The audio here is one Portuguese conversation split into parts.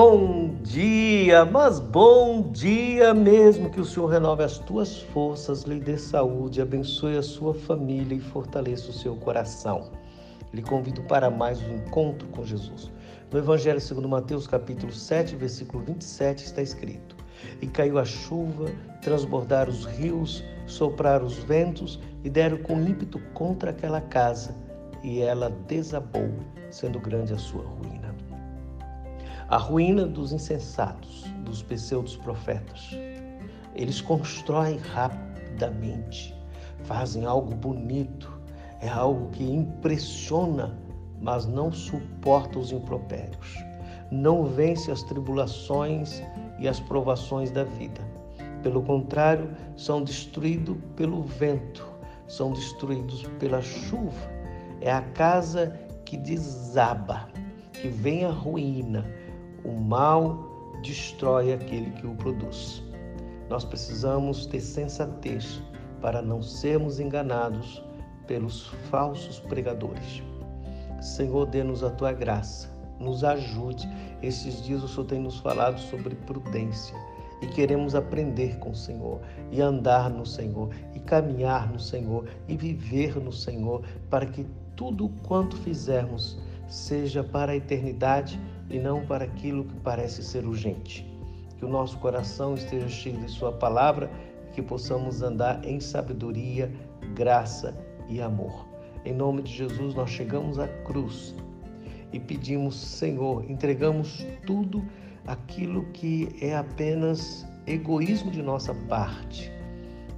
Bom dia, mas bom dia mesmo. Que o Senhor renove as tuas forças, lhe dê saúde, abençoe a sua família e fortaleça o seu coração. Lhe convido para mais um encontro com Jesus. No Evangelho segundo Mateus, capítulo 7, versículo 27, está escrito: E caiu a chuva, transbordaram os rios, sopraram os ventos e deram com ímpeto contra aquela casa, e ela desabou, sendo grande a sua ruína a ruína dos insensatos, dos pseudos profetas. Eles constroem rapidamente, fazem algo bonito, é algo que impressiona, mas não suporta os impropérios. Não vence as tribulações e as provações da vida. Pelo contrário, são destruídos pelo vento, são destruídos pela chuva. É a casa que desaba, que vem a ruína, o mal destrói aquele que o produz. Nós precisamos ter sensatez para não sermos enganados pelos falsos pregadores. Senhor, dê-nos a tua graça, nos ajude. Esses dias o Senhor tem nos falado sobre prudência e queremos aprender com o Senhor e andar no Senhor e caminhar no Senhor e viver no Senhor para que tudo quanto fizermos seja para a eternidade e não para aquilo que parece ser urgente. Que o nosso coração esteja cheio de Sua palavra e que possamos andar em sabedoria, graça e amor. Em nome de Jesus, nós chegamos à cruz e pedimos, Senhor, entregamos tudo aquilo que é apenas egoísmo de nossa parte.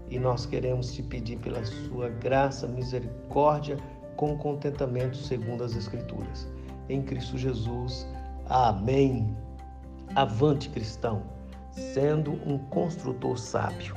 E nós queremos te pedir pela sua graça, misericórdia, com contentamento segundo as Escrituras. Em Cristo Jesus. Amém. Avante, cristão, sendo um construtor sábio.